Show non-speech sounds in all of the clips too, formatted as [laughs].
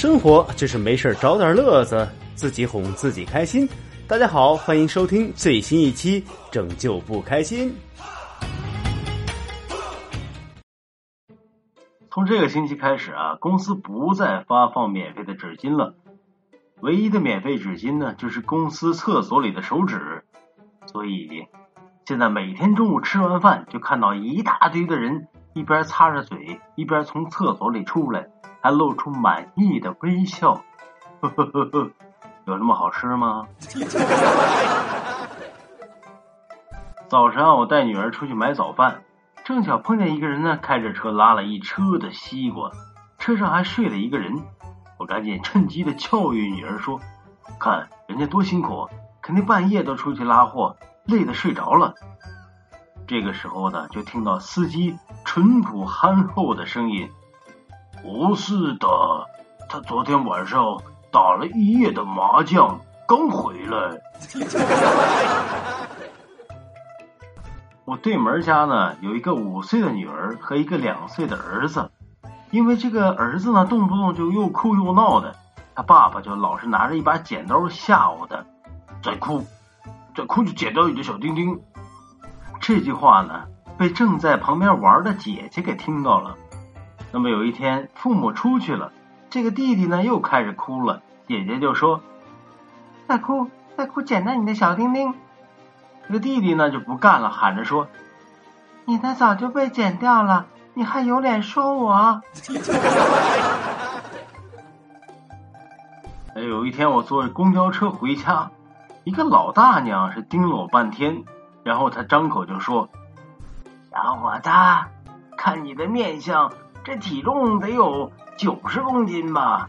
生活就是没事找点乐子，自己哄自己开心。大家好，欢迎收听最新一期《拯救不开心》。从这个星期开始啊，公司不再发放免费的纸巾了。唯一的免费纸巾呢，就是公司厕所里的手纸。所以，现在每天中午吃完饭，就看到一大堆的人一边擦着嘴，一边从厕所里出来，还露出满意的微笑。呵呵呵呵，有那么好吃吗？[laughs] 早上我带女儿出去买早饭。正巧碰见一个人呢，开着车拉了一车的西瓜，车上还睡了一个人。我赶紧趁机的教育女儿说：“看人家多辛苦，肯定半夜都出去拉货，累得睡着了。”这个时候呢，就听到司机淳朴憨厚的声音：“不是的，他昨天晚上打了一夜的麻将，刚回来。[laughs] ”我对门家呢有一个五岁的女儿和一个两岁的儿子，因为这个儿子呢动不动就又哭又闹的，他爸爸就老是拿着一把剪刀吓唬他，再哭，再哭就剪掉你的小丁丁。这句话呢被正在旁边玩的姐姐给听到了。那么有一天父母出去了，这个弟弟呢又开始哭了，姐姐就说：“再哭再哭，剪掉你的小丁丁。”这个弟弟呢就不干了，喊着说：“你的早就被剪掉了，你还有脸说我？” [laughs] 哎，有一天我坐公交车回家，一个老大娘是盯了我半天，然后她张口就说：“小伙子，看你的面相，这体重得有九十公斤吧？”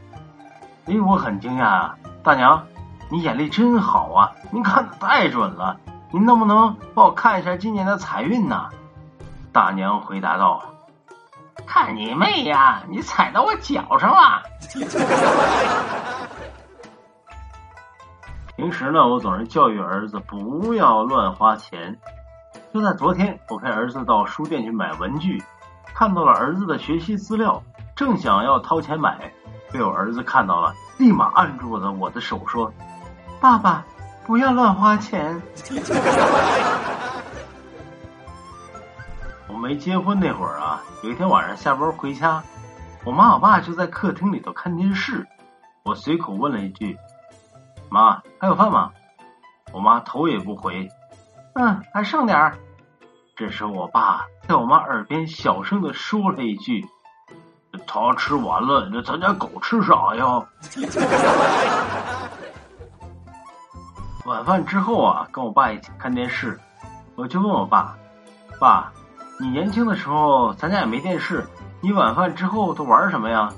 哎，我很惊讶，大娘，你眼力真好啊，您看的太准了。您能不能帮我看一下今年的财运呢？大娘回答道：“看你妹呀，你踩到我脚上了。[laughs] ”平时呢，我总是教育儿子不要乱花钱。就在昨天，我陪儿子到书店去买文具，看到了儿子的学习资料，正想要掏钱买，被我儿子看到了，立马按住了我的手说：“爸爸。”不要乱花钱。[laughs] 我没结婚那会儿啊，有一天晚上下班回家，我妈我爸就在客厅里头看电视。我随口问了一句：“妈，还有饭吗？”我妈头也不回：“嗯，还剩点儿。”这时我爸在我妈耳边小声的说了一句：“他吃完了，那咱家狗吃啥呀？”晚饭之后啊，跟我爸一起看电视，我就问我爸：“爸，你年轻的时候咱家也没电视，你晚饭之后都玩什么呀？”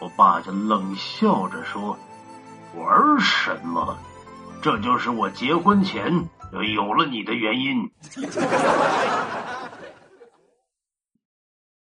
我爸就冷笑着说：“玩什么？这就是我结婚前有了你的原因。”